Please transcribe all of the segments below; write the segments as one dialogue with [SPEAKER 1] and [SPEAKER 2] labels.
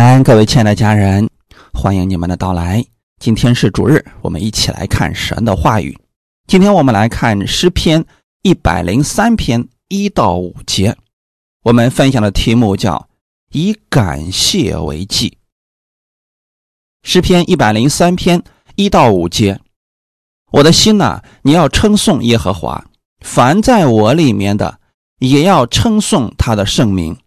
[SPEAKER 1] 安，各位亲爱的家人，欢迎你们的到来。今天是主日，我们一起来看神的话语。今天我们来看诗篇一百零三篇一到五节。我们分享的题目叫“以感谢为祭”。诗篇一百零三篇一到五节，我的心呐，你要称颂耶和华；凡在我里面的，也要称颂他的圣名。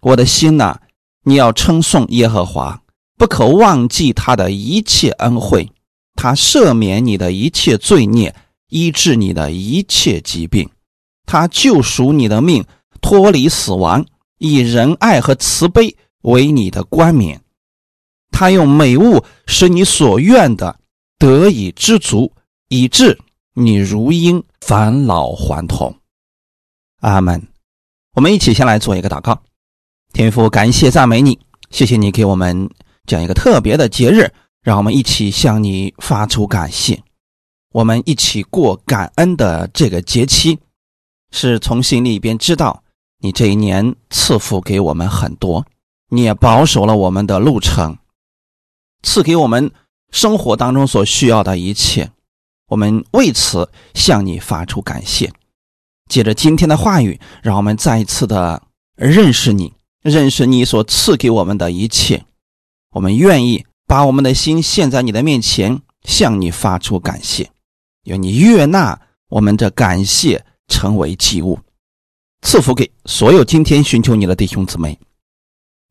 [SPEAKER 1] 我的心呐。你要称颂耶和华，不可忘记他的一切恩惠，他赦免你的一切罪孽，医治你的一切疾病，他救赎你的命，脱离死亡，以仁爱和慈悲为你的冠冕。他用美物使你所愿的得以知足，以致你如婴返老还童。阿门。我们一起先来做一个祷告。天父，感谢赞美你，谢谢你给我们这样一个特别的节日，让我们一起向你发出感谢。我们一起过感恩的这个节期，是从心里边知道你这一年赐福给我们很多，你也保守了我们的路程，赐给我们生活当中所需要的一切。我们为此向你发出感谢。借着今天的话语，让我们再一次的认识你。认识你所赐给我们的一切，我们愿意把我们的心献在你的面前，向你发出感谢，愿你悦纳我们的感谢，成为祭物，赐福给所有今天寻求你的弟兄姊妹。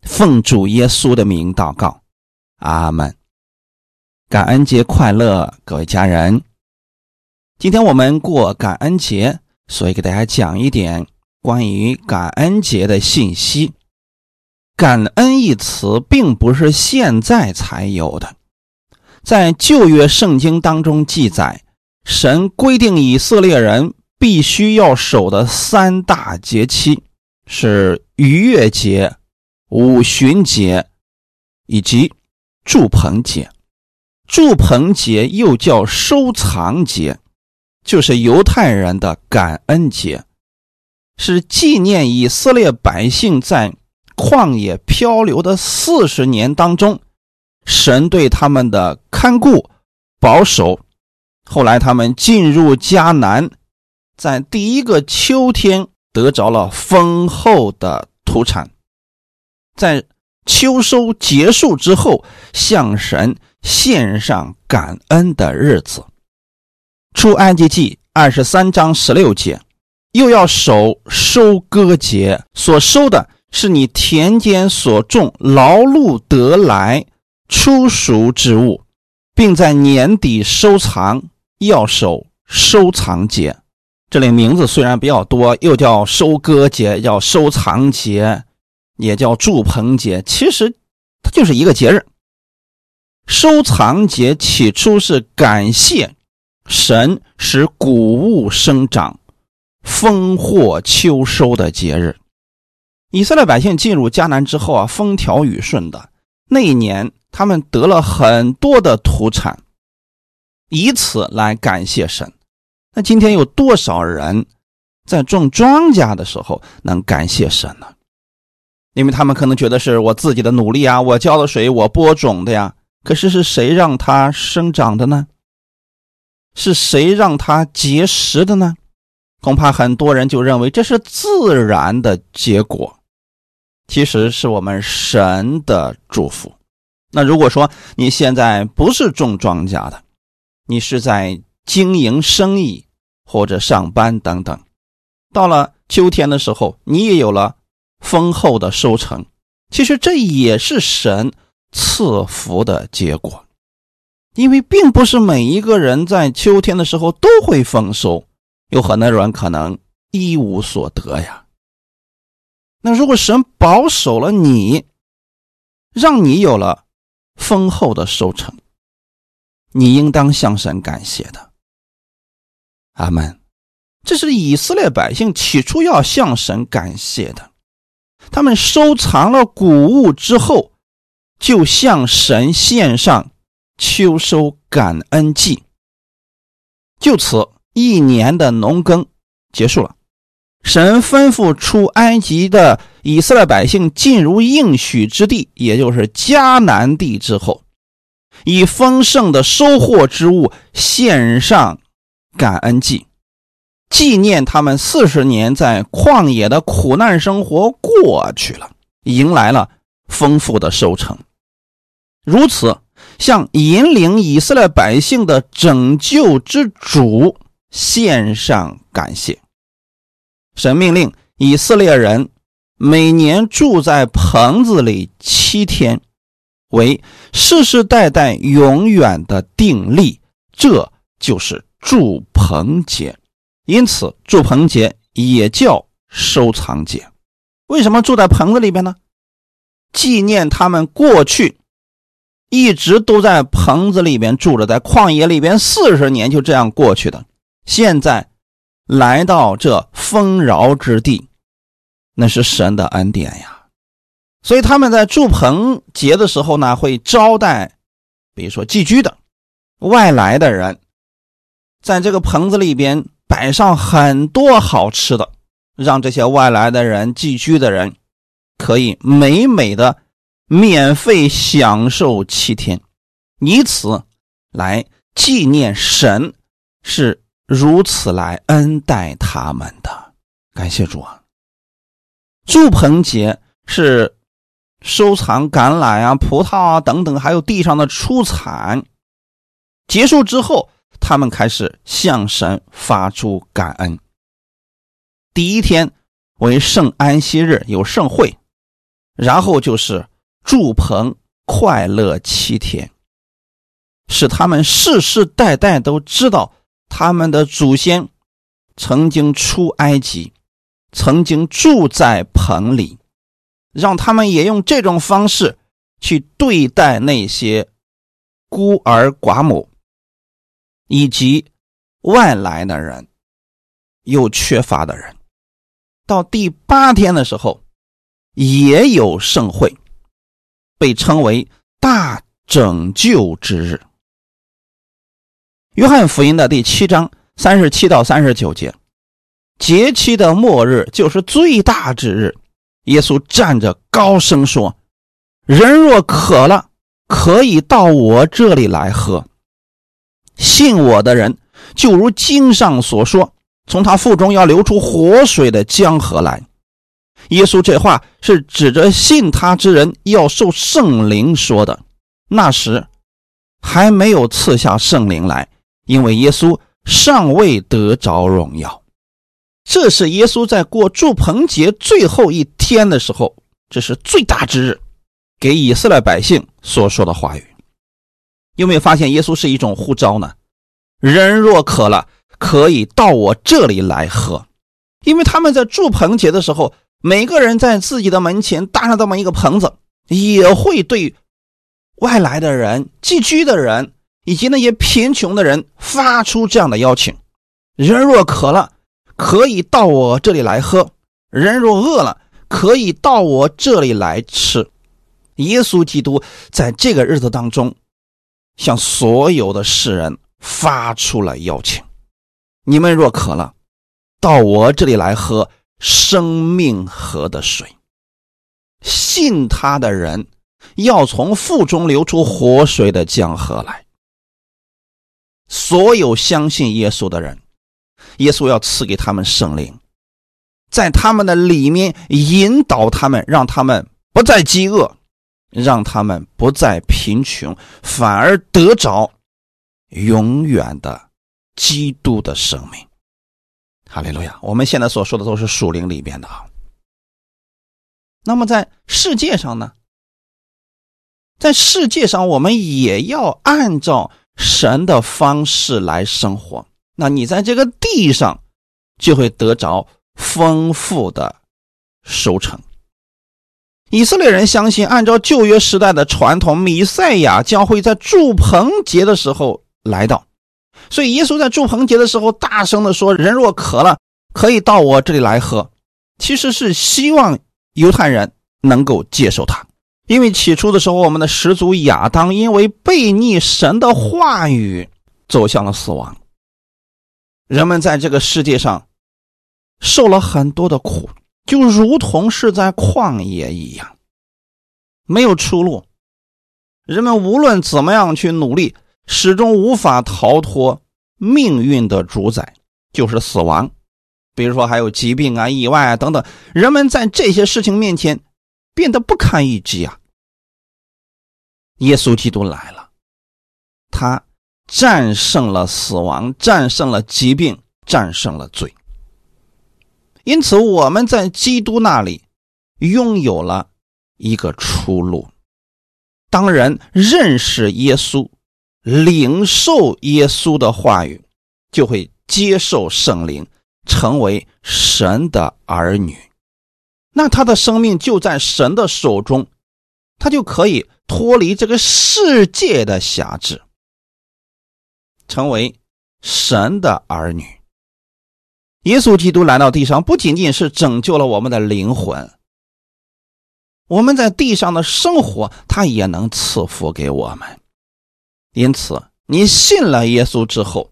[SPEAKER 1] 奉主耶稣的名祷告，阿门。感恩节快乐，各位家人。今天我们过感恩节，所以给大家讲一点关于感恩节的信息。感恩一词并不是现在才有的，在旧约圣经当中记载，神规定以色列人必须要守的三大节期是逾越节、五旬节以及祝棚节。祝棚节又叫收藏节，就是犹太人的感恩节，是纪念以色列百姓在。旷野漂流的四十年当中，神对他们的看顾、保守。后来他们进入迦南，在第一个秋天得着了丰厚的土产。在秋收结束之后，向神献上感恩的日子。出埃及记二十三章十六节，又要守收割节，所收的。是你田间所种劳碌得来出熟之物，并在年底收藏，要守收藏节。这里名字虽然比较多，又叫收割节，叫收藏节，也叫祝棚节，其实它就是一个节日。收藏节起初是感谢神使谷物生长、丰获秋收的节日。以色列百姓进入迦南之后啊，风调雨顺的那一年，他们得了很多的土产，以此来感谢神。那今天有多少人在种庄稼的时候能感谢神呢？因为他们可能觉得是我自己的努力啊，我浇的水，我播种的呀。可是是谁让它生长的呢？是谁让它结实的呢？恐怕很多人就认为这是自然的结果。其实是我们神的祝福。那如果说你现在不是种庄稼的，你是在经营生意或者上班等等，到了秋天的时候，你也有了丰厚的收成。其实这也是神赐福的结果，因为并不是每一个人在秋天的时候都会丰收，有很多人可能一无所得呀。那如果神保守了你，让你有了丰厚的收成，你应当向神感谢的。阿门。这是以色列百姓起初要向神感谢的。他们收藏了谷物之后，就向神献上秋收感恩祭。就此，一年的农耕结束了。神吩咐出埃及的以色列百姓进入应许之地，也就是迦南地之后，以丰盛的收获之物献上感恩祭，纪念他们四十年在旷野的苦难生活过去了，迎来了丰富的收成。如此，向引领以色列百姓的拯救之主献上感谢。神命令以色列人每年住在棚子里七天，为世世代代永远的定例。这就是住棚节，因此住棚节也叫收藏节。为什么住在棚子里边呢？纪念他们过去一直都在棚子里边住着，在旷野里边四十年就这样过去的，现在。来到这丰饶之地，那是神的恩典呀。所以他们在祝棚节的时候呢，会招待，比如说寄居的外来的人，在这个棚子里边摆上很多好吃的，让这些外来的人、寄居的人可以美美的免费享受七天，以此来纪念神是。如此来恩待他们的，感谢主啊！祝棚节是收藏橄榄啊、葡萄啊等等，还有地上的出产。结束之后，他们开始向神发出感恩。第一天为圣安息日，有盛会，然后就是祝棚快乐七天，使他们世世代代都知道。他们的祖先曾经出埃及，曾经住在棚里，让他们也用这种方式去对待那些孤儿寡母以及外来的人，又缺乏的人。到第八天的时候，也有盛会，被称为大拯救之日。约翰福音的第七章三十七到三十九节，节期的末日就是最大之日。耶稣站着高声说：“人若渴了，可以到我这里来喝。信我的人，就如经上所说，从他腹中要流出活水的江河来。”耶稣这话是指着信他之人要受圣灵说的。那时还没有赐下圣灵来。因为耶稣尚未得着荣耀，这是耶稣在过祝棚节最后一天的时候，这是最大之日，给以色列百姓所说的话语。有没有发现耶稣是一种呼召呢？人若渴了，可以到我这里来喝。因为他们在祝棚节的时候，每个人在自己的门前搭上这么一个棚子，也会对外来的人、寄居的人。以及那些贫穷的人发出这样的邀请：人若渴了，可以到我这里来喝；人若饿了，可以到我这里来吃。耶稣基督在这个日子当中，向所有的世人发出了邀请：你们若渴了，到我这里来喝生命河的水。信他的人，要从腹中流出活水的江河来。所有相信耶稣的人，耶稣要赐给他们圣灵，在他们的里面引导他们，让他们不再饥饿，让他们不再贫穷，反而得着永远的基督的生命。哈利路亚！我们现在所说的都是属灵里边的啊。那么在世界上呢？在世界上，我们也要按照。神的方式来生活，那你在这个地上就会得着丰富的收成。以色列人相信，按照旧约时代的传统，弥赛亚将会在祝棚节的时候来到，所以耶稣在祝棚节的时候大声的说：“人若渴了，可以到我这里来喝。”其实是希望犹太人能够接受他。因为起初的时候，我们的始祖亚当因为背逆神的话语，走向了死亡。人们在这个世界上受了很多的苦，就如同是在旷野一样，没有出路。人们无论怎么样去努力，始终无法逃脱命运的主宰，就是死亡。比如说，还有疾病啊、意外啊等等，人们在这些事情面前变得不堪一击啊。耶稣基督来了，他战胜了死亡，战胜了疾病，战胜了罪。因此，我们在基督那里拥有了一个出路。当人认识耶稣、领受耶稣的话语，就会接受圣灵，成为神的儿女。那他的生命就在神的手中，他就可以脱离这个世界的辖制，成为神的儿女。耶稣基督来到地上，不仅仅是拯救了我们的灵魂。我们在地上的生活，他也能赐福给我们。因此，你信了耶稣之后，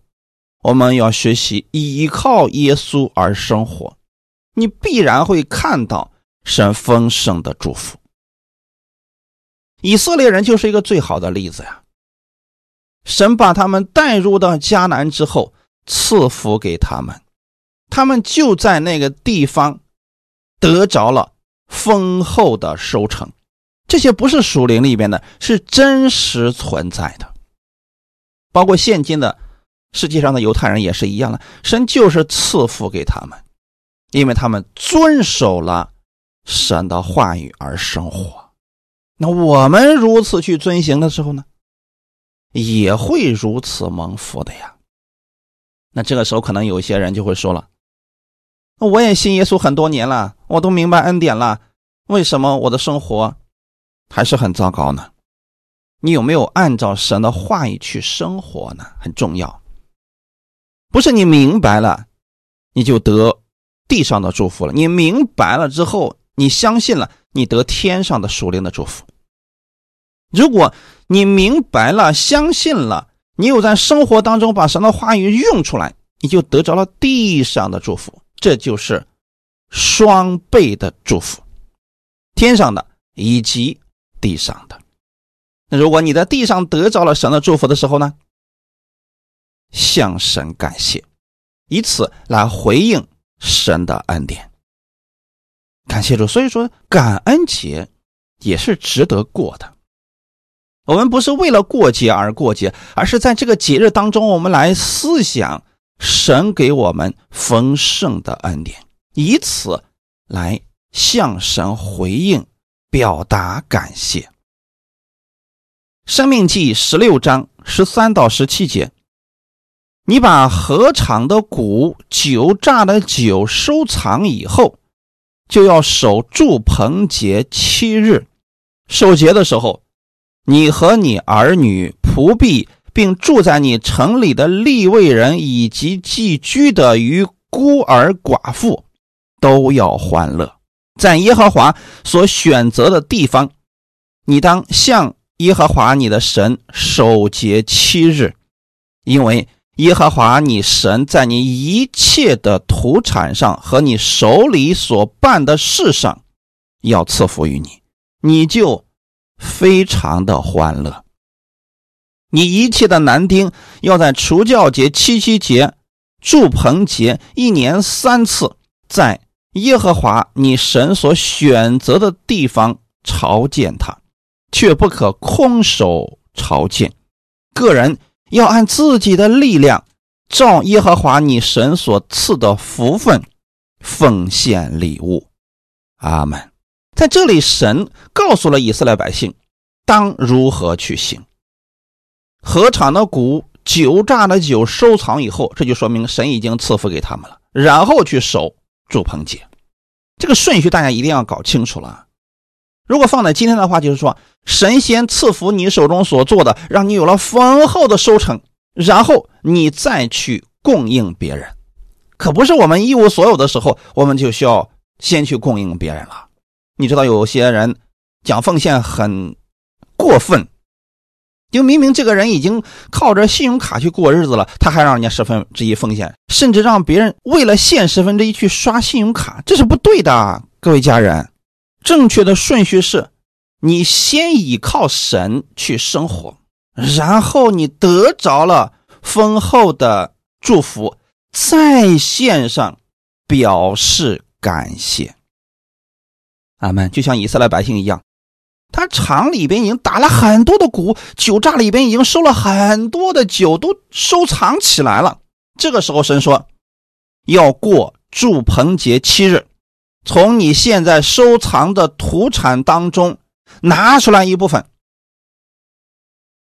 [SPEAKER 1] 我们要学习依靠耶稣而生活，你必然会看到神丰盛的祝福。以色列人就是一个最好的例子呀。神把他们带入到迦南之后，赐福给他们，他们就在那个地方得着了。丰厚的收成，这些不是属灵里边的，是真实存在的。包括现今的世界上的犹太人也是一样的，神就是赐福给他们，因为他们遵守了神的话语而生活。那我们如此去遵行的时候呢，也会如此蒙福的呀。那这个时候，可能有些人就会说了。我也信耶稣很多年了，我都明白恩典了，为什么我的生活还是很糟糕呢？你有没有按照神的话语去生活呢？很重要，不是你明白了你就得地上的祝福了，你明白了之后，你相信了，你得天上的属灵的祝福。如果你明白了、相信了，你有在生活当中把神的话语用出来，你就得着了地上的祝福。这就是双倍的祝福，天上的以及地上的。那如果你在地上得着了神的祝福的时候呢？向神感谢，以此来回应神的恩典。感谢主，所以说感恩节也是值得过的。我们不是为了过节而过节，而是在这个节日当中，我们来思想。神给我们丰盛的恩典，以此来向神回应，表达感谢。生命记十六章十三到十七节，你把禾场的谷、酒榨的酒收藏以后，就要守住棚节七日。守节的时候，你和你儿女仆婢。并住在你城里的立位人以及寄居的与孤儿寡妇，都要欢乐。在耶和华所选择的地方，你当向耶和华你的神守节七日，因为耶和华你神在你一切的土产上和你手里所办的事上，要赐福于你，你就非常的欢乐。你一切的男丁要在除教节、七七节、祝棚节一年三次，在耶和华你神所选择的地方朝见他，却不可空手朝见。个人要按自己的力量，照耶和华你神所赐的福分，奉献礼物。阿门。在这里，神告诉了以色列百姓，当如何去行。禾场的谷、酒榨的酒收藏以后，这就说明神已经赐福给他们了。然后去守祝棚节，这个顺序大家一定要搞清楚了。如果放在今天的话，就是说神仙赐福你手中所做的，让你有了丰厚的收成，然后你再去供应别人。可不是我们一无所有的时候，我们就需要先去供应别人了。你知道有些人讲奉献很过分。就明明这个人已经靠着信用卡去过日子了，他还让人家十分之一奉献，甚至让别人为了现十分之一去刷信用卡，这是不对的。各位家人，正确的顺序是：你先依靠神去生活，然后你得着了丰厚的祝福，在线上表示感谢。阿门。就像以色列百姓一样。他厂里边已经打了很多的鼓，酒榨里边已经收了很多的酒，都收藏起来了。这个时候，神说要过祝棚节七日，从你现在收藏的土产当中拿出来一部分，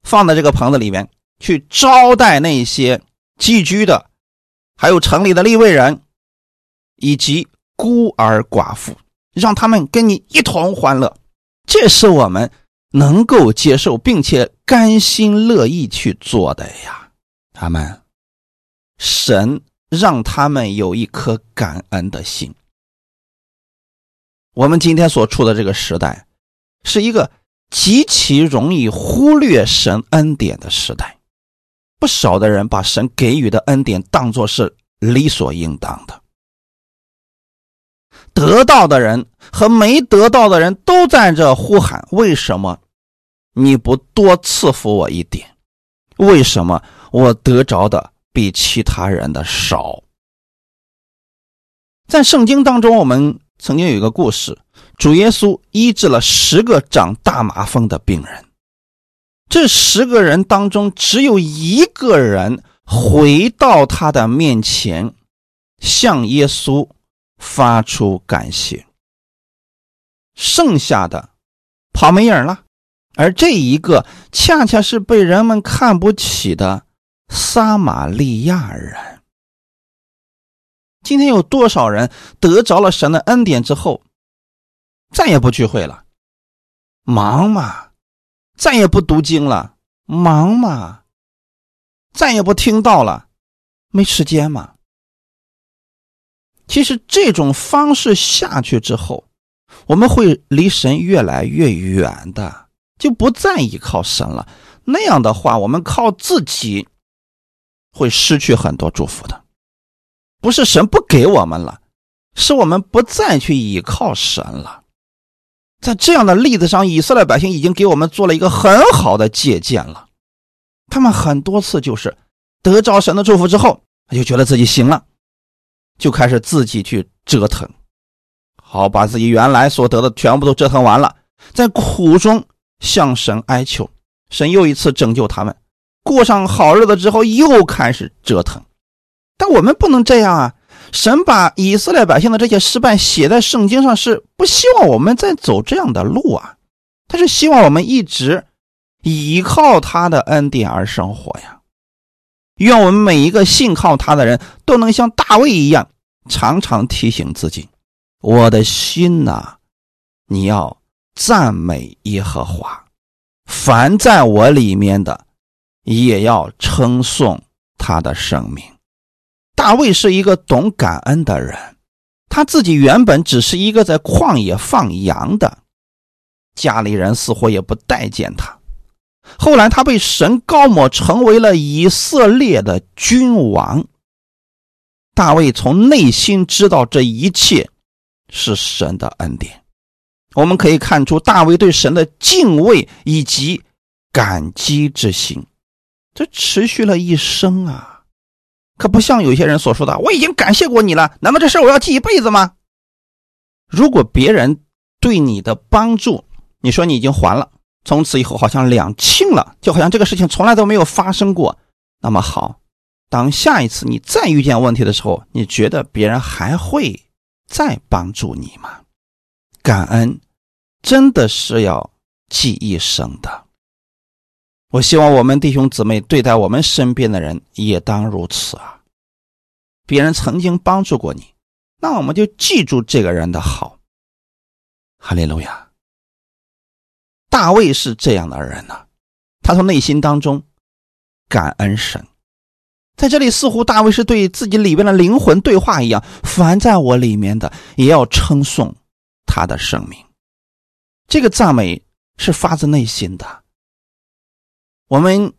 [SPEAKER 1] 放在这个棚子里面，去招待那些寄居的，还有城里的立位人，以及孤儿寡妇，让他们跟你一同欢乐。这是我们能够接受并且甘心乐意去做的呀，他们，神让他们有一颗感恩的心。我们今天所处的这个时代，是一个极其容易忽略神恩典的时代，不少的人把神给予的恩典当作是理所应当的。得到的人和没得到的人都在这呼喊：“为什么你不多赐福我一点？为什么我得着的比其他人的少？”在圣经当中，我们曾经有一个故事：主耶稣医治了十个长大麻风的病人，这十个人当中只有一个人回到他的面前，向耶稣。发出感谢，剩下的跑没影了。而这一个恰恰是被人们看不起的撒玛利亚人。今天有多少人得着了神的恩典之后，再也不聚会了？忙嘛，再也不读经了？忙嘛，再也不听到了？没时间嘛？其实这种方式下去之后，我们会离神越来越远的，就不再依靠神了。那样的话，我们靠自己会失去很多祝福的。不是神不给我们了，是我们不再去依靠神了。在这样的例子上，以色列百姓已经给我们做了一个很好的借鉴了。他们很多次就是得着神的祝福之后，他就觉得自己行了。就开始自己去折腾，好把自己原来所得的全部都折腾完了，在苦中向神哀求，神又一次拯救他们，过上好日子之后又开始折腾。但我们不能这样啊！神把以色列百姓的这些失败写在圣经上，是不希望我们再走这样的路啊！他是希望我们一直依靠他的恩典而生活呀。愿我们每一个信靠他的人都能像大卫一样，常常提醒自己：“我的心呐，你要赞美耶和华；凡在我里面的，也要称颂他的圣名。”大卫是一个懂感恩的人，他自己原本只是一个在旷野放羊的，家里人似乎也不待见他。后来他被神高抹，成为了以色列的君王。大卫从内心知道这一切是神的恩典。我们可以看出大卫对神的敬畏以及感激之心，这持续了一生啊！可不像有些人所说的：“我已经感谢过你了，难道这事我要记一辈子吗？”如果别人对你的帮助，你说你已经还了。从此以后，好像两清了，就好像这个事情从来都没有发生过。那么好，当下一次你再遇见问题的时候，你觉得别人还会再帮助你吗？感恩真的是要记一生的。我希望我们弟兄姊妹对待我们身边的人也当如此啊。别人曾经帮助过你，那我们就记住这个人的好。哈利路亚。大卫是这样的人呢，他从内心当中感恩神。在这里，似乎大卫是对自己里边的灵魂对话一样：凡在我里面的，也要称颂他的圣名。这个赞美是发自内心的。我们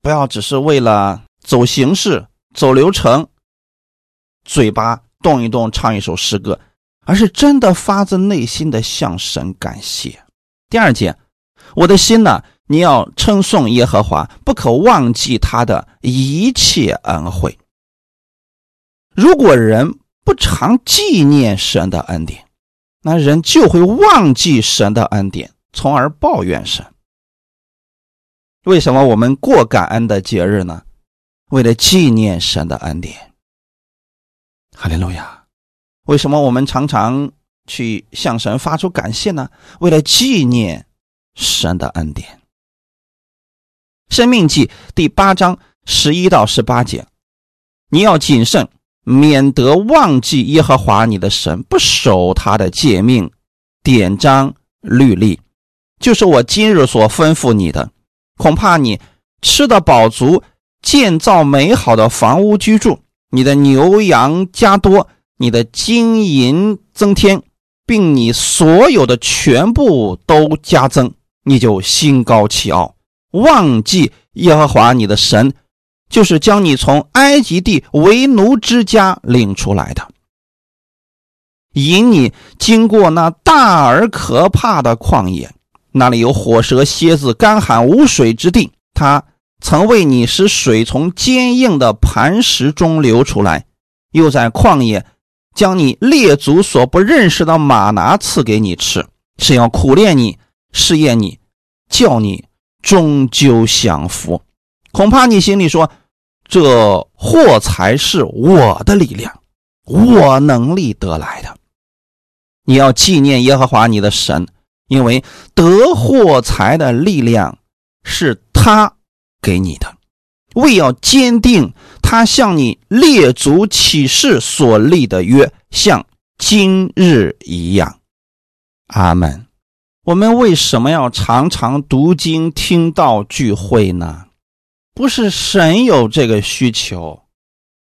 [SPEAKER 1] 不要只是为了走形式、走流程，嘴巴动一动唱一首诗歌，而是真的发自内心的向神感谢。第二节，我的心呢，你要称颂耶和华，不可忘记他的一切恩惠。如果人不常纪念神的恩典，那人就会忘记神的恩典，从而抱怨神。为什么我们过感恩的节日呢？为了纪念神的恩典。哈利路亚！为什么我们常常去向神发出感谢呢？为了纪念神的恩典。生命记第八章十一到十八节，你要谨慎，免得忘记耶和华你的神，不守他的诫命、典章、律例，就是我今日所吩咐你的。恐怕你吃的饱足，建造美好的房屋居住，你的牛羊加多，你的金银增添，并你所有的全部都加增，你就心高气傲，忘记耶和华你的神，就是将你从埃及地为奴之家领出来的，引你经过那大而可怕的旷野。那里有火蛇、蝎子，干旱无水之地。他曾为你使水从坚硬的磐石中流出来，又在旷野将你列祖所不认识的马拿赐给你吃，是要苦练你、试验你，叫你终究享福。恐怕你心里说：“这货才是我的力量，我能力得来的。”你要纪念耶和华你的神。因为得货财的力量是他给你的，为要坚定他向你列祖起誓所立的约，像今日一样。阿门。我们为什么要常常读经、听道聚会呢？不是神有这个需求，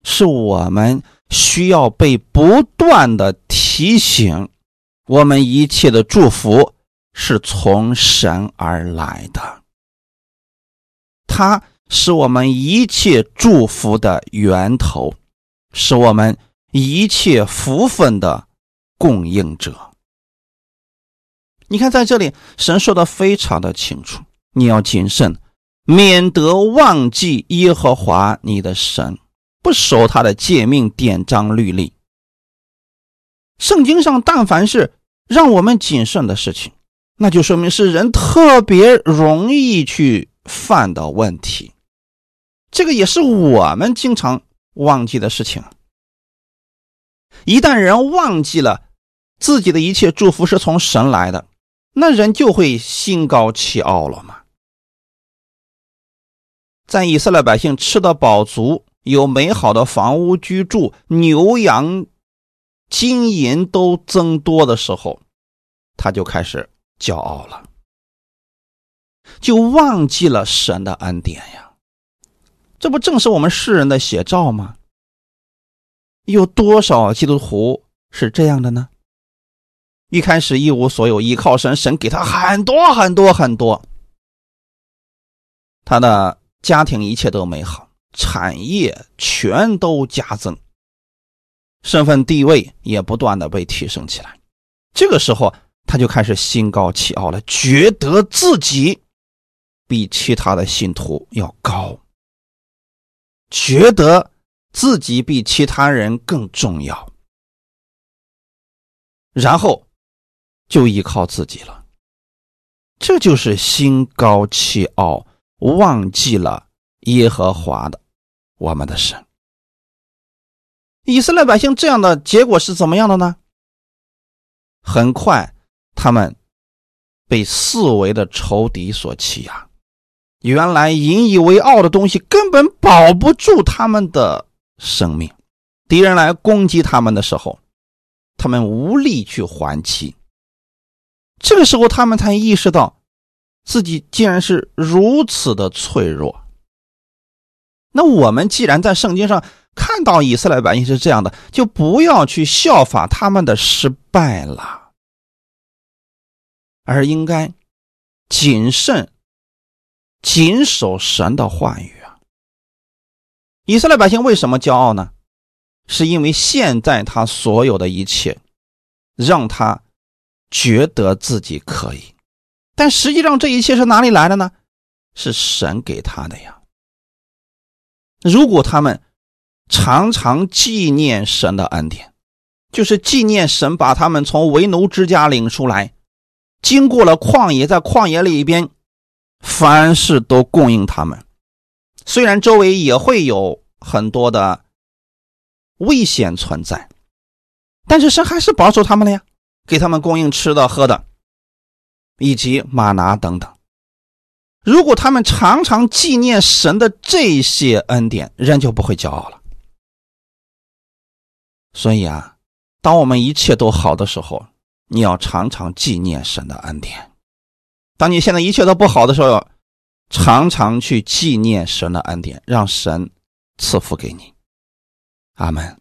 [SPEAKER 1] 是我们需要被不断的提醒，我们一切的祝福。是从神而来的，他是我们一切祝福的源头，是我们一切福分的供应者。你看，在这里，神说的非常的清楚，你要谨慎，免得忘记耶和华你的神，不守他的诫命、典章、律例。圣经上，但凡是让我们谨慎的事情。那就说明是人特别容易去犯的问题，这个也是我们经常忘记的事情。一旦人忘记了自己的一切祝福是从神来的，那人就会心高气傲了嘛。在以色列百姓吃的饱足，有美好的房屋居住，牛羊、金银都增多的时候，他就开始。骄傲了，就忘记了神的恩典呀！这不正是我们世人的写照吗？有多少基督徒是这样的呢？一开始一无所有，依靠神，神给他很多很多很多，他的家庭一切都美好，产业全都加增，身份地位也不断的被提升起来。这个时候。他就开始心高气傲了，觉得自己比其他的信徒要高，觉得自己比其他人更重要，然后就依靠自己了。这就是心高气傲，忘记了耶和华的我们的神。以色列百姓这样的结果是怎么样的呢？很快。他们被四维的仇敌所欺压，原来引以为傲的东西根本保不住他们的生命。敌人来攻击他们的时候，他们无力去还击。这个时候，他们才意识到自己竟然是如此的脆弱。那我们既然在圣经上看到以色列百姓是这样的，就不要去效法他们的失败了。而应该谨慎谨守神的话语啊。以色列百姓为什么骄傲呢？是因为现在他所有的一切，让他觉得自己可以，但实际上这一切是哪里来的呢？是神给他的呀。如果他们常常纪念神的恩典，就是纪念神把他们从为奴之家领出来，经过了旷野，在旷野里边，凡事都供应他们。虽然周围也会有很多的危险存在，但是神还是保守他们了呀，给他们供应吃的、喝的，以及马拿等等。如果他们常常纪念神的这些恩典，人就不会骄傲了。所以啊，当我们一切都好的时候，你要常常纪念神的恩典；当你现在一切都不好的时候，常常去纪念神的恩典，让神赐福给你。阿门。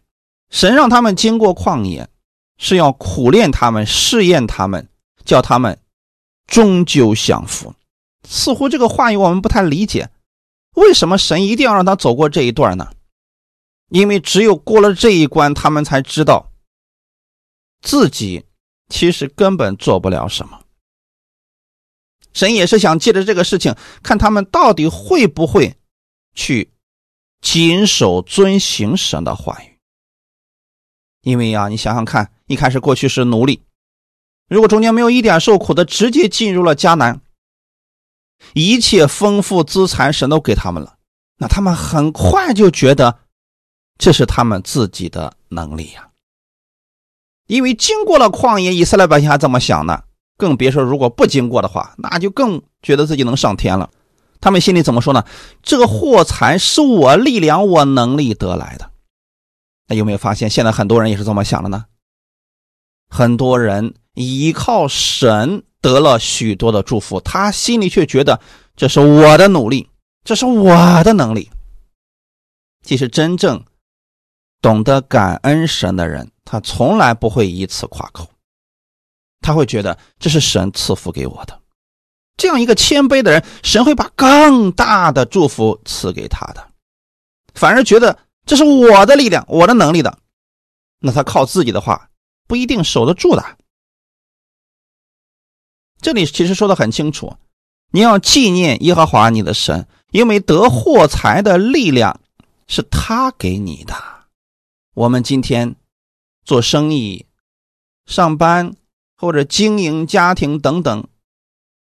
[SPEAKER 1] 神让他们经过旷野，是要苦练他们、试验他们，叫他们终究享福。似乎这个话语我们不太理解，为什么神一定要让他走过这一段呢？因为只有过了这一关，他们才知道自己其实根本做不了什么。神也是想借着这个事情，看他们到底会不会去谨守遵行神的话语。因为呀，你想想看，一开始过去是奴隶，如果中间没有一点受苦的，直接进入了迦南。一切丰富资产，神都给他们了，那他们很快就觉得这是他们自己的能力呀。因为经过了旷野，以色列百姓还这么想呢，更别说如果不经过的话，那就更觉得自己能上天了。他们心里怎么说呢？这个祸财是我力量、我能力得来的。那有没有发现，现在很多人也是这么想的呢？很多人依靠神。得了许多的祝福，他心里却觉得这是我的努力，这是我的能力。其实真正懂得感恩神的人，他从来不会以此夸口，他会觉得这是神赐福给我的。这样一个谦卑的人，神会把更大的祝福赐给他的。反而觉得这是我的力量、我的能力的，那他靠自己的话不一定守得住的。这里其实说的很清楚，你要纪念耶和华你的神，因为得货财的力量是他给你的。我们今天做生意、上班或者经营家庭等等，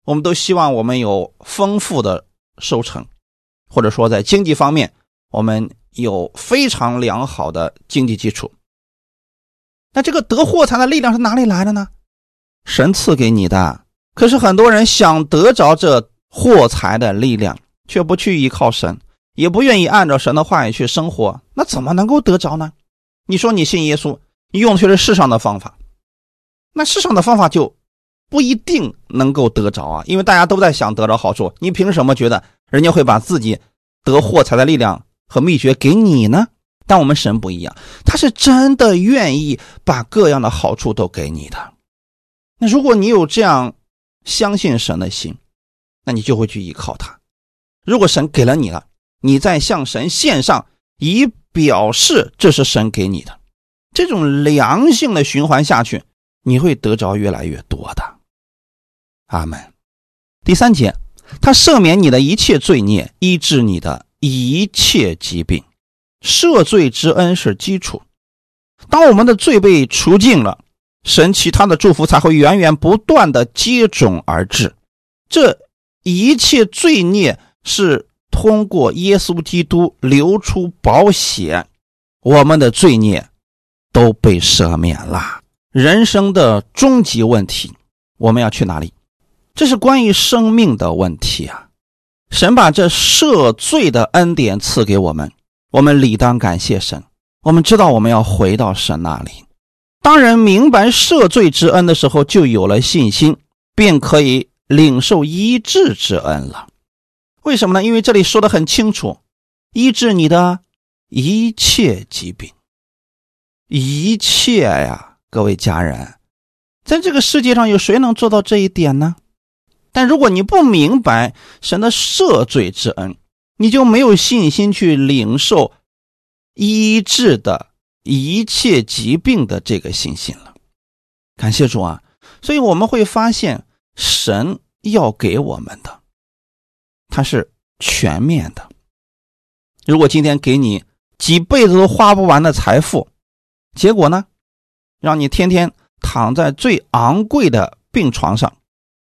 [SPEAKER 1] 我们都希望我们有丰富的收成，或者说在经济方面我们有非常良好的经济基础。那这个得货财的力量是哪里来的呢？神赐给你的。可是很多人想得着这货财的力量，却不去依靠神，也不愿意按照神的话语去生活，那怎么能够得着呢？你说你信耶稣，你用的却是世上的方法，那世上的方法就不一定能够得着啊！因为大家都在想得着好处，你凭什么觉得人家会把自己得货财的力量和秘诀给你呢？但我们神不一样，他是真的愿意把各样的好处都给你的。那如果你有这样，相信神的心，那你就会去依靠他。如果神给了你了，你再向神献上，一表示这是神给你的。这种良性的循环下去，你会得着越来越多的。阿门。第三节，他赦免你的一切罪孽，医治你的一切疾病。赦罪之恩是基础。当我们的罪被除尽了。神其他的祝福才会源源不断的接踵而至，这一切罪孽是通过耶稣基督流出宝血，我们的罪孽都被赦免了。人生的终极问题，我们要去哪里？这是关于生命的问题啊！神把这赦罪的恩典赐给我们，我们理当感谢神。我们知道我们要回到神那里。当人明白赦罪之恩的时候，就有了信心，便可以领受医治之恩了。为什么呢？因为这里说的很清楚，医治你的一切疾病，一切呀，各位家人，在这个世界上有谁能做到这一点呢？但如果你不明白神的赦罪之恩，你就没有信心去领受医治的一切疾病的这个信心了。感谢主啊！所以我们会发现，神要给我们的，它是全面的。如果今天给你几辈子都花不完的财富，结果呢，让你天天躺在最昂贵的病床上，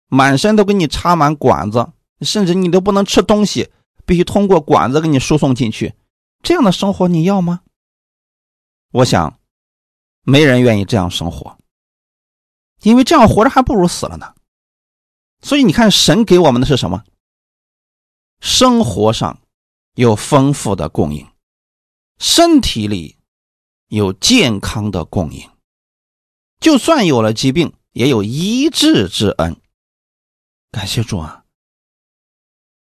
[SPEAKER 1] 满身都给你插满管子，甚至你都不能吃东西，必须通过管子给你输送进去，这样的生活你要吗？我想，没人愿意这样生活，因为这样活着还不如死了呢。所以你看，神给我们的是什么？生活上有丰富的供应，身体里有健康的供应，就算有了疾病，也有医治之恩。感谢主啊！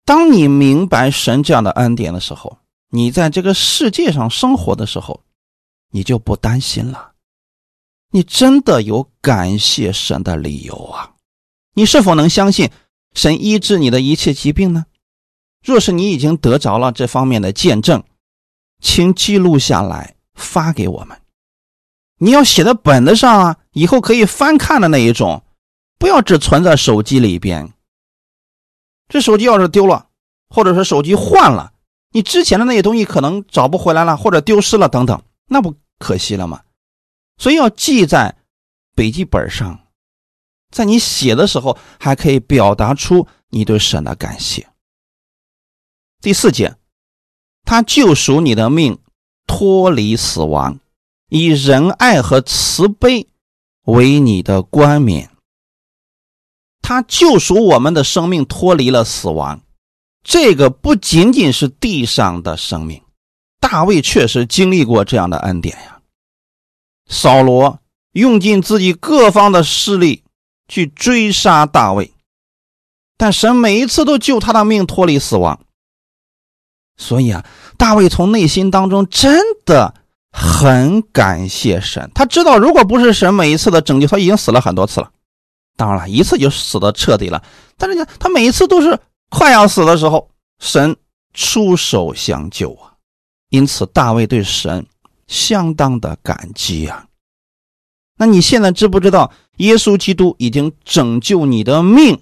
[SPEAKER 1] 当你明白神这样的恩典的时候，你在这个世界上生活的时候，你就不担心了。你真的有感谢神的理由啊！你是否能相信神医治你的一切疾病呢？若是你已经得着了这方面的见证，请记录下来发给我们。你要写在本子上啊，以后可以翻看的那一种，不要只存在手机里边。这手机要是丢了，或者说手机换了，你之前的那些东西可能找不回来了，或者丢失了等等，那不可惜了吗？所以要记在笔记本上。在你写的时候，还可以表达出你对神的感谢。第四节，他救赎你的命，脱离死亡，以仁爱和慈悲为你的冠冕。他救赎我们的生命，脱离了死亡。这个不仅仅是地上的生命，大卫确实经历过这样的恩典呀。扫罗用尽自己各方的势力。去追杀大卫，但神每一次都救他的命脱离死亡。所以啊，大卫从内心当中真的很感谢神。他知道，如果不是神每一次的拯救，他已经死了很多次了。当然了，一次就死的彻底了。但是呢，他每一次都是快要死的时候，神出手相救啊。因此，大卫对神相当的感激啊。那你现在知不知道？耶稣基督已经拯救你的命，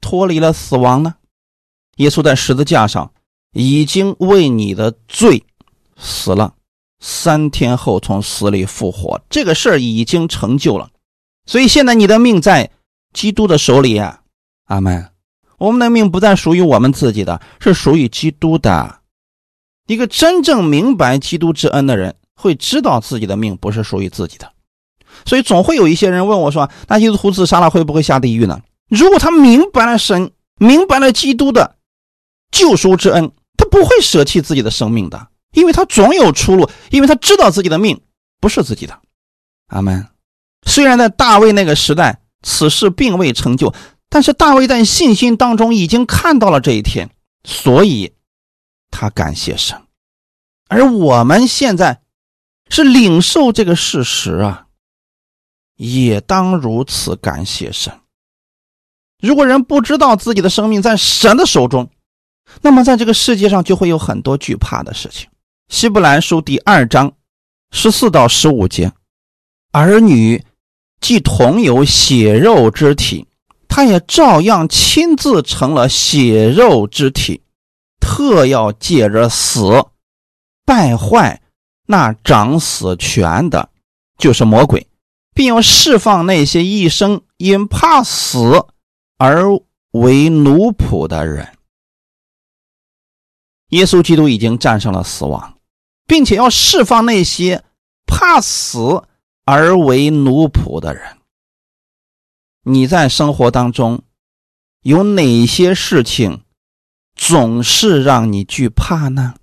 [SPEAKER 1] 脱离了死亡呢。耶稣在十字架上已经为你的罪死了，三天后从死里复活，这个事儿已经成就了。所以现在你的命在基督的手里啊，阿门。我们的命不再属于我们自己的，是属于基督的。一个真正明白基督之恩的人，会知道自己的命不是属于自己的。所以总会有一些人问我说：“那基督徒自杀了会不会下地狱呢？”如果他明白了神，明白了基督的救赎之恩，他不会舍弃自己的生命的，因为他总有出路，因为他知道自己的命不是自己的。阿门。虽然在大卫那个时代，此事并未成就，但是大卫在信心当中已经看到了这一天，所以他感谢神。而我们现在是领受这个事实啊。也当如此感谢神。如果人不知道自己的生命在神的手中，那么在这个世界上就会有很多惧怕的事情。希伯来书第二章十四到十五节：儿女既同有血肉之体，他也照样亲自成了血肉之体，特要借着死败坏那掌死权的，就是魔鬼。并要释放那些一生因怕死而为奴仆的人。耶稣基督已经战胜了死亡，并且要释放那些怕死而为奴仆的人。你在生活当中有哪些事情总是让你惧怕呢？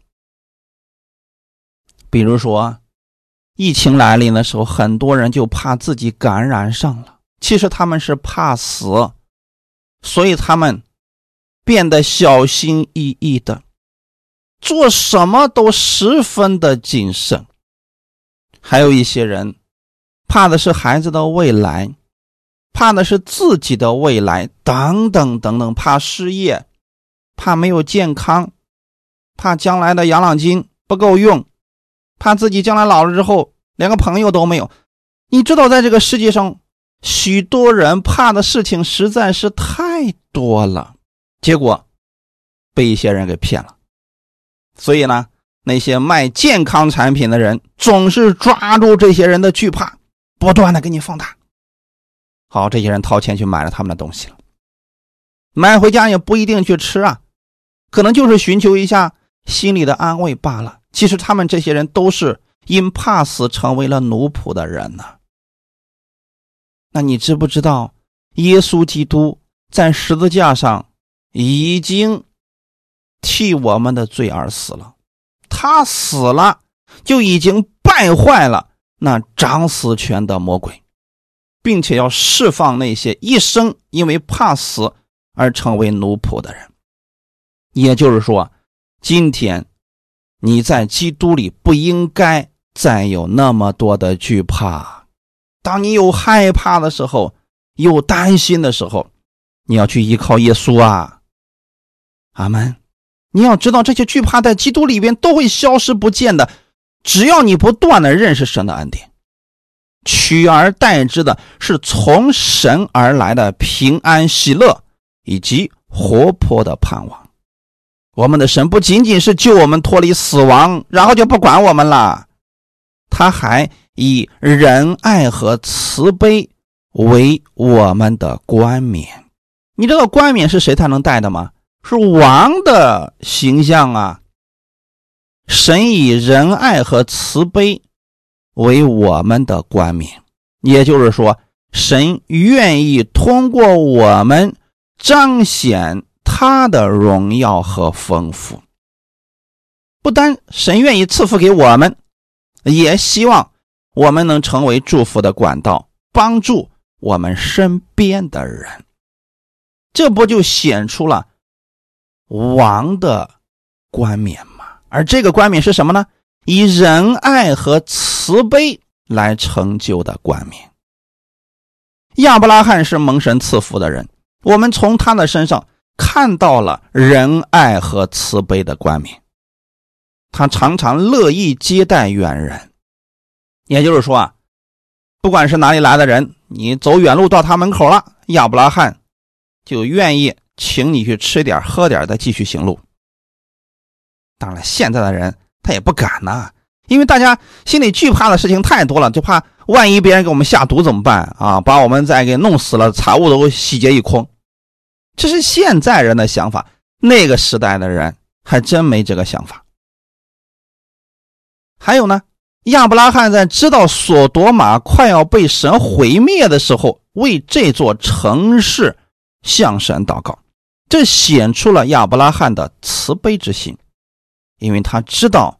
[SPEAKER 1] 比如说。疫情来临的时候，很多人就怕自己感染上了。其实他们是怕死，所以他们变得小心翼翼的，做什么都十分的谨慎。还有一些人怕的是孩子的未来，怕的是自己的未来，等等等等，怕失业，怕没有健康，怕将来的养老金不够用，怕自己将来老了之后连个朋友都没有。你知道，在这个世界上，许多人怕的事情实在是太多了，结果被一些人给骗了。所以呢，那些卖健康产品的人总是抓住这些人的惧怕，不断的给你放大。好，这些人掏钱去买了他们的东西了，买回家也不一定去吃啊，可能就是寻求一下心里的安慰罢了。其实他们这些人都是因怕死成为了奴仆的人呢。那你知不知道，耶稣基督在十字架上已经替我们的罪而死了？他死了，就已经败坏了那掌死权的魔鬼，并且要释放那些一生因为怕死而成为奴仆的人。也就是说，今天你在基督里不应该再有那么多的惧怕。当你有害怕的时候，有担心的时候，你要去依靠耶稣啊，阿门。你要知道，这些惧怕在基督里边都会消失不见的。只要你不断的认识神的恩典，取而代之的是从神而来的平安喜乐以及活泼的盼望。我们的神不仅仅是救我们脱离死亡，然后就不管我们了，他还。以仁爱和慈悲为我们的冠冕，你知道冠冕是谁才能戴的吗？是王的形象啊！神以仁爱和慈悲为我们的冠冕，也就是说，神愿意通过我们彰显他的荣耀和丰富。不单神愿意赐福给我们，也希望。我们能成为祝福的管道，帮助我们身边的人，这不就显出了王的冠冕吗？而这个冠冕是什么呢？以仁爱和慈悲来成就的冠冕。亚伯拉罕是蒙神赐福的人，我们从他的身上看到了仁爱和慈悲的冠冕。他常常乐意接待远人。也就是说啊，不管是哪里来的人，你走远路到他门口了，亚伯拉罕就愿意请你去吃点喝点，再继续行路。当然，现在的人他也不敢呐，因为大家心里惧怕的事情太多了，就怕万一别人给我们下毒怎么办啊？把我们再给弄死了，财物都洗劫一空。这是现在人的想法，那个时代的人还真没这个想法。还有呢？亚伯拉罕在知道索多玛快要被神毁灭的时候，为这座城市向神祷告，这显出了亚伯拉罕的慈悲之心，因为他知道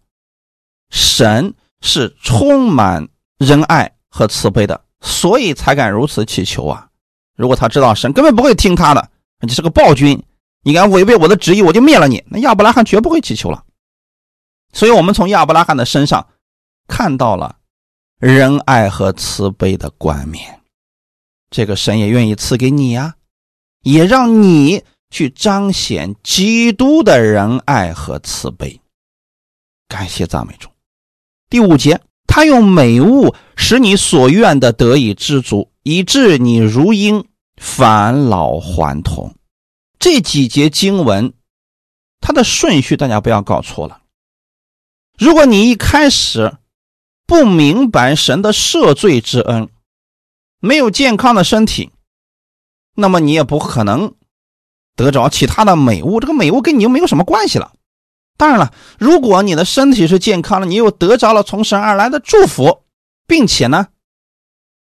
[SPEAKER 1] 神是充满仁爱和慈悲的，所以才敢如此祈求啊！如果他知道神根本不会听他的，你是个暴君，你敢违背我的旨意，我就灭了你，那亚伯拉罕绝不会祈求了。所以，我们从亚伯拉罕的身上。看到了仁爱和慈悲的冠冕，这个神也愿意赐给你呀，也让你去彰显基督的仁爱和慈悲。感谢赞美主。第五节，他用美物使你所愿的得以知足，以致你如婴返老还童。这几节经文，它的顺序大家不要搞错了。如果你一开始，不明白神的赦罪之恩，没有健康的身体，那么你也不可能得着其他的美物。这个美物跟你又没有什么关系了。当然了，如果你的身体是健康的，你又得着了从神而来的祝福，并且呢，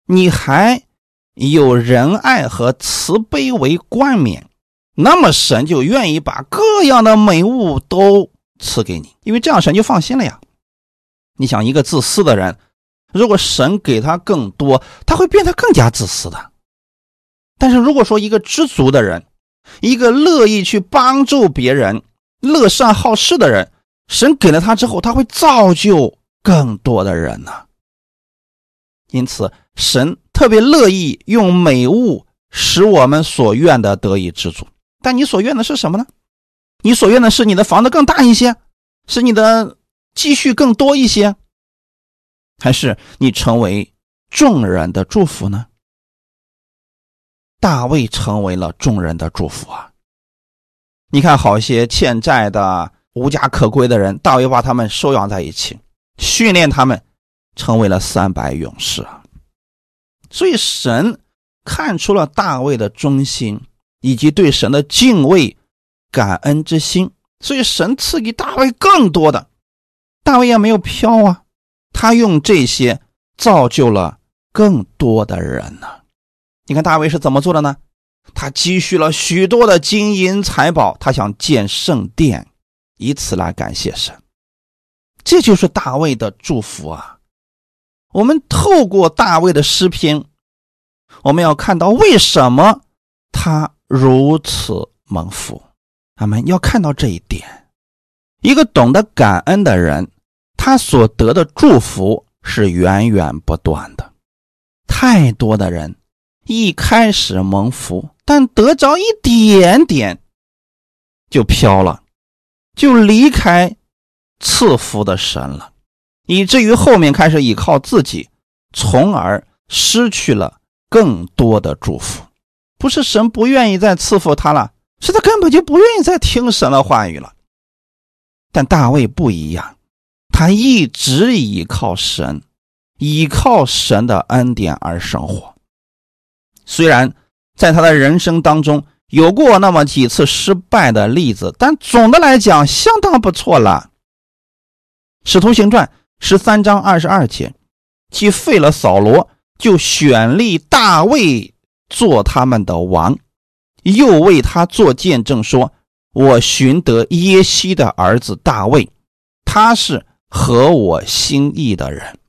[SPEAKER 1] 你还有仁爱和慈悲为冠冕，那么神就愿意把各样的美物都赐给你，因为这样神就放心了呀。你想一个自私的人，如果神给他更多，他会变得更加自私的。但是如果说一个知足的人，一个乐意去帮助别人、乐善好施的人，神给了他之后，他会造就更多的人呢。因此，神特别乐意用美物使我们所愿的得以知足。但你所愿的是什么呢？你所愿的是你的房子更大一些，是你的积蓄更多一些，还是你成为众人的祝福呢？大卫成为了众人的祝福啊！你看，好些欠债的、无家可归的人，大卫把他们收养在一起，训练他们，成为了三百勇士啊！所以，神看出了大卫的忠心以及对神的敬畏、感恩之心，所以神赐给大卫更多的。大卫也没有飘啊，他用这些造就了更多的人呢。你看大卫是怎么做的呢？他积蓄了许多的金银财宝，他想建圣殿，以此来感谢神。这就是大卫的祝福啊！我们透过大卫的诗篇，我们要看到为什么他如此蒙福。他们要看到这一点：一个懂得感恩的人，他所得的祝福是源源不断的。太多的人。一开始蒙福，但得着一点点，就飘了，就离开赐福的神了，以至于后面开始依靠自己，从而失去了更多的祝福。不是神不愿意再赐福他了，是他根本就不愿意再听神的话语了。但大卫不一样，他一直依靠神，依靠神的恩典而生活。虽然在他的人生当中有过那么几次失败的例子，但总的来讲相当不错了。使徒行传十三章二十二节，既废了扫罗，就选立大卫做他们的王，又为他做见证，说：“我寻得耶西的儿子大卫，他是合我心意的人，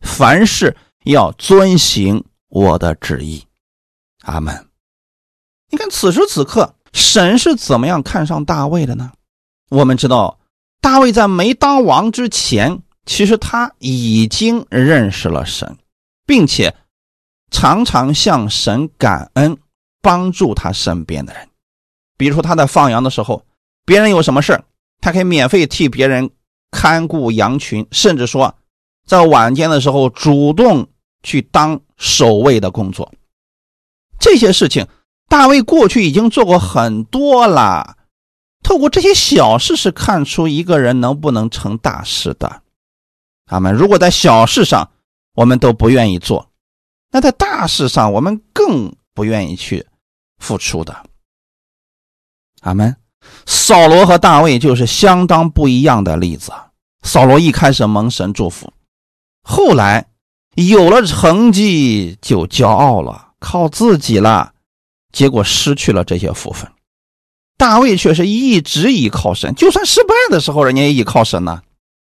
[SPEAKER 1] 凡事要遵行。”我的旨意，阿门。你看，此时此刻，神是怎么样看上大卫的呢？我们知道，大卫在没当王之前，其实他已经认识了神，并且常常向神感恩，帮助他身边的人。比如说，他在放羊的时候，别人有什么事他可以免费替别人看顾羊群，甚至说，在晚间的时候主动。去当守卫的工作，这些事情大卫过去已经做过很多了。透过这些小事，是看出一个人能不能成大事的。他们如果在小事上我们都不愿意做，那在大事上我们更不愿意去付出的。阿门。扫罗和大卫就是相当不一样的例子。扫罗一开始蒙神祝福，后来。有了成绩就骄傲了，靠自己了，结果失去了这些福分。大卫却是一直依靠神，就算失败的时候，人家也依靠神呢。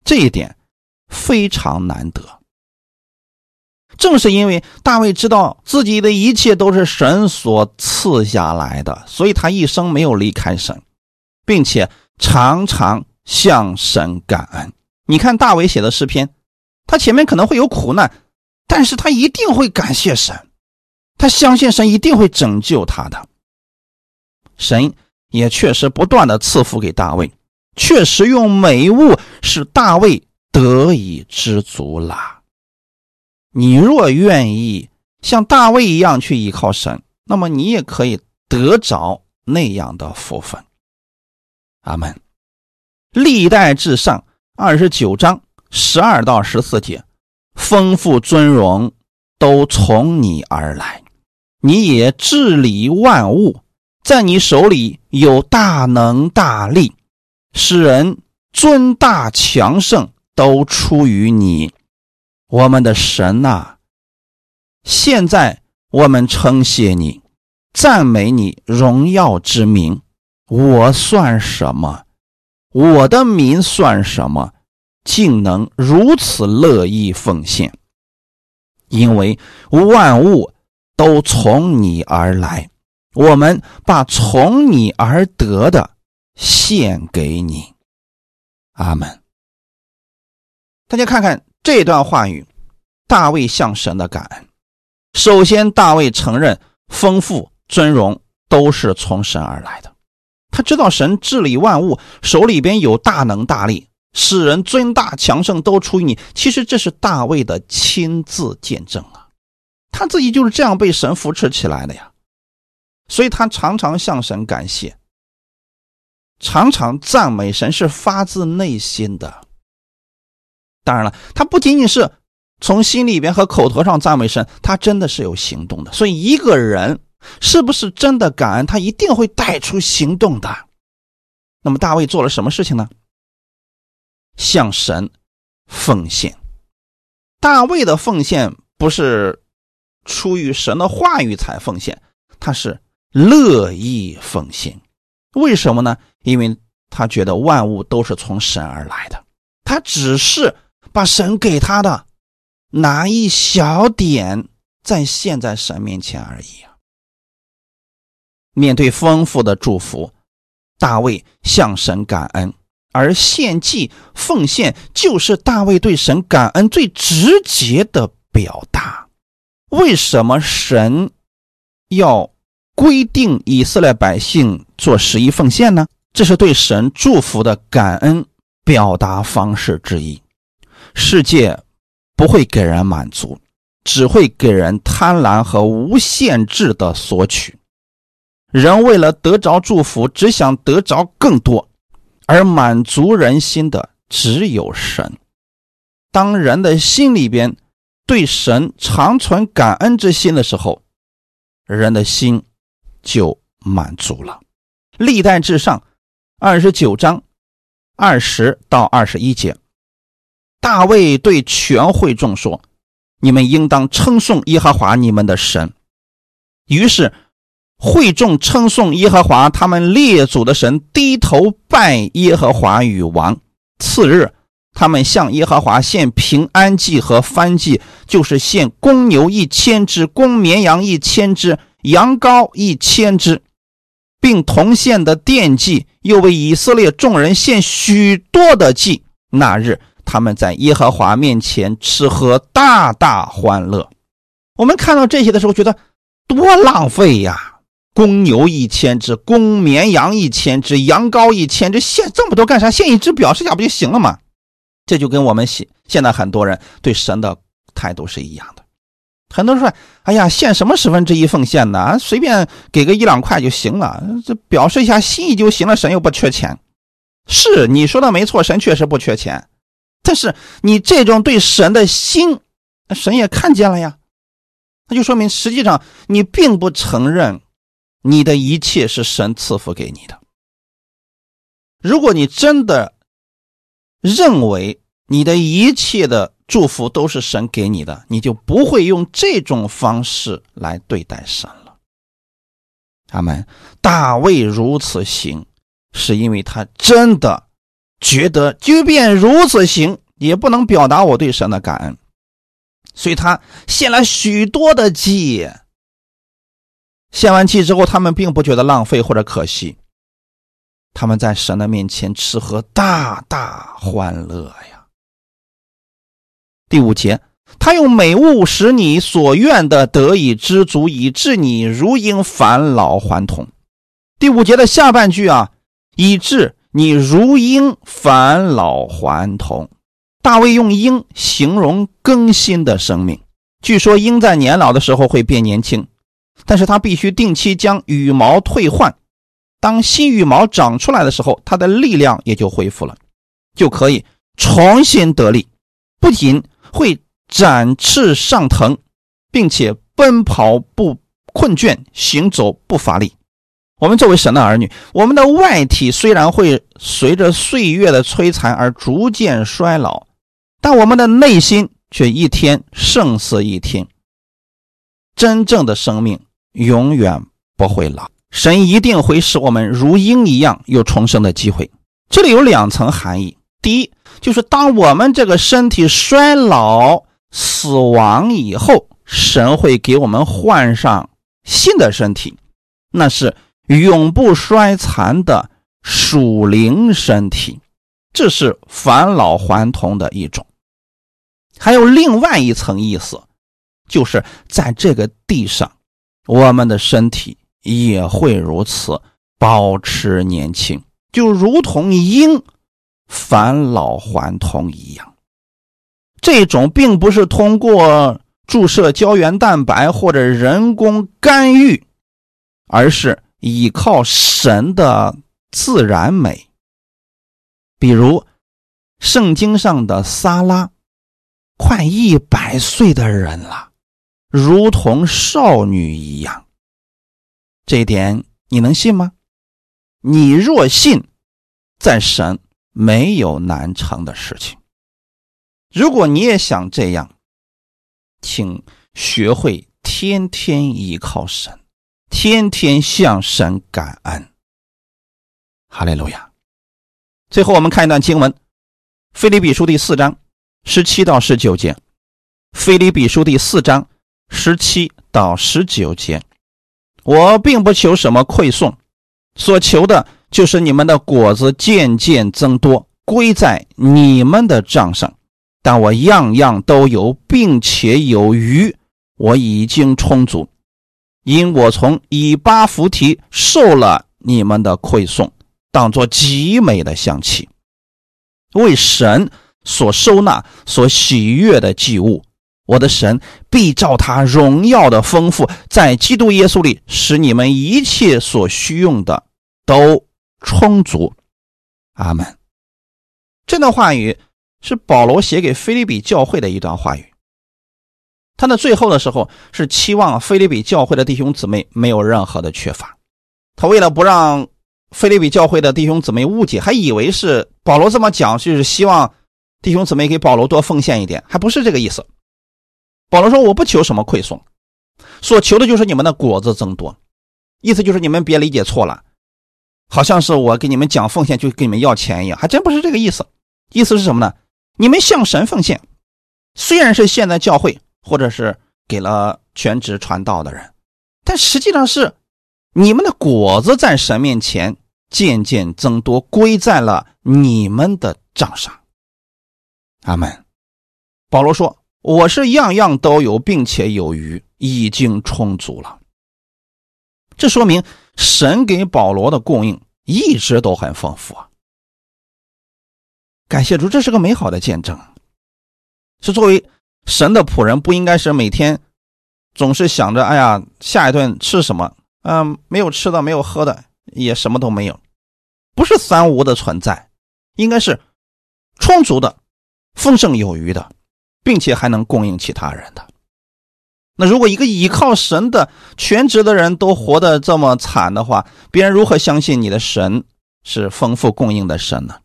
[SPEAKER 1] 这一点非常难得。正是因为大卫知道自己的一切都是神所赐下来的，所以他一生没有离开神，并且常常向神感恩。你看大卫写的诗篇，他前面可能会有苦难。但是他一定会感谢神，他相信神一定会拯救他的。神也确实不断的赐福给大卫，确实用美物使大卫得以知足了。你若愿意像大卫一样去依靠神，那么你也可以得着那样的福分。阿门。历代至上二十九章十二到十四节。丰富尊荣都从你而来，你也治理万物，在你手里有大能大力，使人尊大强盛都出于你，我们的神呐！现在我们称谢你，赞美你荣耀之名。我算什么？我的名算什么？竟能如此乐意奉献，因为万物都从你而来，我们把从你而得的献给你。阿门。大家看看这段话语，大卫向神的感恩。首先，大卫承认丰富尊荣都是从神而来的。他知道神治理万物，手里边有大能大力，使人尊大强盛都出于你。其实这是大卫的亲自见证啊，他自己就是这样被神扶持起来的呀。所以他常常向神感谢，常常赞美神，是发自内心的。当然了，他不仅仅是。从心里边和口头上赞美神，他真的是有行动的。所以一个人是不是真的感恩，他一定会带出行动的。那么大卫做了什么事情呢？向神奉献。大卫的奉献不是出于神的话语才奉献，他是乐意奉献。为什么呢？因为他觉得万物都是从神而来的，他只是把神给他的。拿一小点再献在神面前而已啊！面对丰富的祝福，大卫向神感恩，而献祭奉献就是大卫对神感恩最直接的表达。为什么神要规定以色列百姓做十一奉献呢？这是对神祝福的感恩表达方式之一。世界。不会给人满足，只会给人贪婪和无限制的索取。人为了得着祝福，只想得着更多，而满足人心的只有神。当人的心里边对神长存感恩之心的时候，人的心就满足了。历代至上二十九章二十到二十一节。大卫对全会众说：“你们应当称颂耶和华你们的神。”于是会众称颂耶和华他们列祖的神，低头拜耶和华与王。次日，他们向耶和华献平安祭和燔祭，就是献公牛一千只、公绵羊一千只、羊羔一千只，并同献的奠祭，又为以色列众人献许多的祭。那日。他们在耶和华面前吃喝，大大欢乐。我们看到这些的时候，觉得多浪费呀！公牛一千只，公绵羊一千只，羊羔一千只，献这么多干啥？献一只表示一下不就行了吗？这就跟我们现现在很多人对神的态度是一样的。很多人说：“哎呀，献什么十分之一奉献呢？啊随便给个一两块就行了，这表示一下心意就行了。神又不缺钱。”是你说的没错，神确实不缺钱。但是你这种对神的心，神也看见了呀，那就说明实际上你并不承认你的一切是神赐福给你的。如果你真的认为你的一切的祝福都是神给你的，你就不会用这种方式来对待神了。他们大卫如此行，是因为他真的。觉得即便如此行，也不能表达我对神的感恩，所以他献了许多的祭。献完祭之后，他们并不觉得浪费或者可惜，他们在神的面前吃喝，大大欢乐呀。第五节，他用美物使你所愿的得以知足，以致你如应返老还童。第五节的下半句啊，以致。你如鹰返老还童，大卫用鹰形容更新的生命。据说鹰在年老的时候会变年轻，但是它必须定期将羽毛退换。当新羽毛长出来的时候，它的力量也就恢复了，就可以重新得力，不仅会展翅上腾，并且奔跑不困倦，行走不乏力。我们作为神的儿女，我们的外体虽然会随着岁月的摧残而逐渐衰老，但我们的内心却一天胜似一天。真正的生命永远不会老，神一定会使我们如鹰一样有重生的机会。这里有两层含义：第一，就是当我们这个身体衰老、死亡以后，神会给我们换上新的身体，那是。永不衰残的属灵身体，这是返老还童的一种。还有另外一层意思，就是在这个地上，我们的身体也会如此保持年轻，就如同鹰返老还童一样。这种并不是通过注射胶原蛋白或者人工干预，而是依靠神的自然美。比如圣经上的撒拉，快一百岁的人了，如同少女一样。这一点你能信吗？你若信，在神没有难成的事情。如果你也想这样，请学会天天依靠神，天天向神感恩。哈利路亚。最后，我们看一段经文，《腓立比书》第四章十七到十九节，《腓立比书》第四章十七到十九节。我并不求什么馈送，所求的就是你们的果子渐渐增多，归在你们的账上。但我样样都有，并且有余，我已经充足，因我从以巴弗提受了你们的馈送，当作极美的香气，为神所收纳、所喜悦的祭物。我的神必照他荣耀的丰富，在基督耶稣里，使你们一切所需用的都充足。阿门。这段话语。是保罗写给菲利比教会的一段话语。他的最后的时候是期望菲利比教会的弟兄姊妹没有任何的缺乏。他为了不让菲利比教会的弟兄姊妹误解，还以为是保罗这么讲就是希望弟兄姊妹给保罗多奉献一点，还不是这个意思。保罗说：“我不求什么馈送，所求的就是你们的果子增多。”意思就是你们别理解错了，好像是我给你们讲奉献就跟你们要钱一样，还真不是这个意思。意思是什么呢？你们向神奉献，虽然是现在教会或者是给了全职传道的人，但实际上是你们的果子在神面前渐渐增多，归在了你们的账上。阿门。保罗说：“我是样样都有，并且有余，已经充足了。”这说明神给保罗的供应一直都很丰富啊。感谢主，这是个美好的见证。是作为神的仆人，不应该是每天总是想着“哎呀，下一顿吃什么？”嗯，没有吃的，没有喝的，也什么都没有，不是三无的存在，应该是充足的、丰盛有余的，并且还能供应其他人的。那如果一个依靠神的全职的人都活得这么惨的话，别人如何相信你的神是丰富供应的神呢？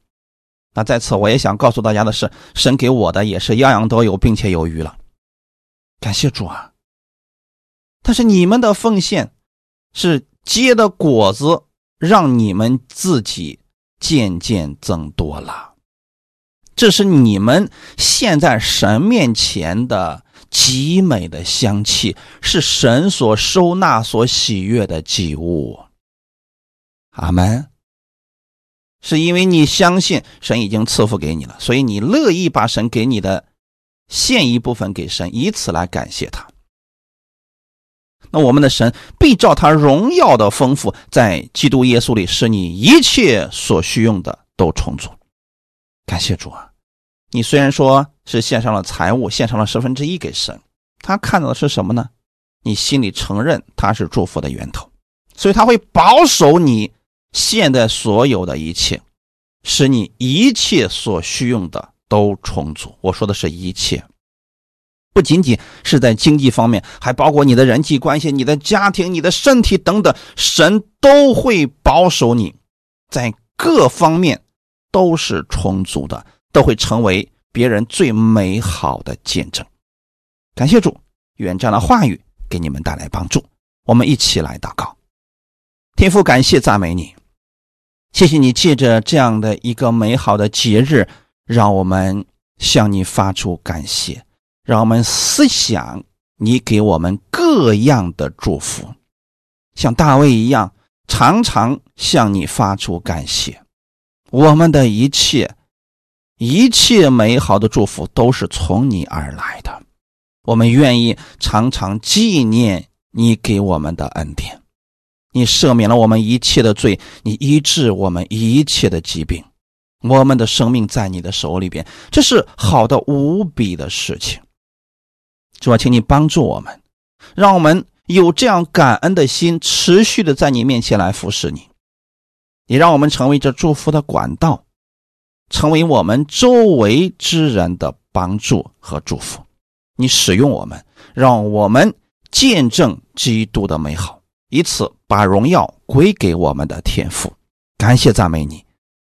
[SPEAKER 1] 那在此，我也想告诉大家的是，神给我的也是样样都有，并且有余了，感谢主啊！但是你们的奉献是结的果子，让你们自己渐渐增多了，这是你们现在神面前的极美的香气，是神所收纳、所喜悦的祭物。阿门。是因为你相信神已经赐福给你了，所以你乐意把神给你的献一部分给神，以此来感谢他。那我们的神必照他荣耀的丰富，在基督耶稣里，使你一切所需用的都充足。感谢主啊！你虽然说是献上了财物，献上了十分之一给神，他看到的是什么呢？你心里承认他是祝福的源头，所以他会保守你。现在所有的一切，使你一切所需用的都充足。我说的是一切，不仅仅是在经济方面，还包括你的人际关系、你的家庭、你的身体等等。神都会保守你，在各方面都是充足的，都会成为别人最美好的见证。感谢主，愿这样的话语给你们带来帮助。我们一起来祷告，天父，感谢赞美你。谢谢你借着这样的一个美好的节日，让我们向你发出感谢，让我们思想你给我们各样的祝福，像大卫一样，常常向你发出感谢。我们的一切，一切美好的祝福都是从你而来的。我们愿意常常纪念你给我们的恩典。你赦免了我们一切的罪，你医治我们一切的疾病，我们的生命在你的手里边，这是好的无比的事情。主啊，请你帮助我们，让我们有这样感恩的心，持续的在你面前来服侍你。也让我们成为这祝福的管道，成为我们周围之人的帮助和祝福。你使用我们，让我们见证基督的美好，以此把荣耀归给我们的天赋。感谢赞美你，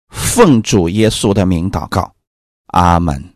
[SPEAKER 1] 奉主耶稣的名祷告，阿门。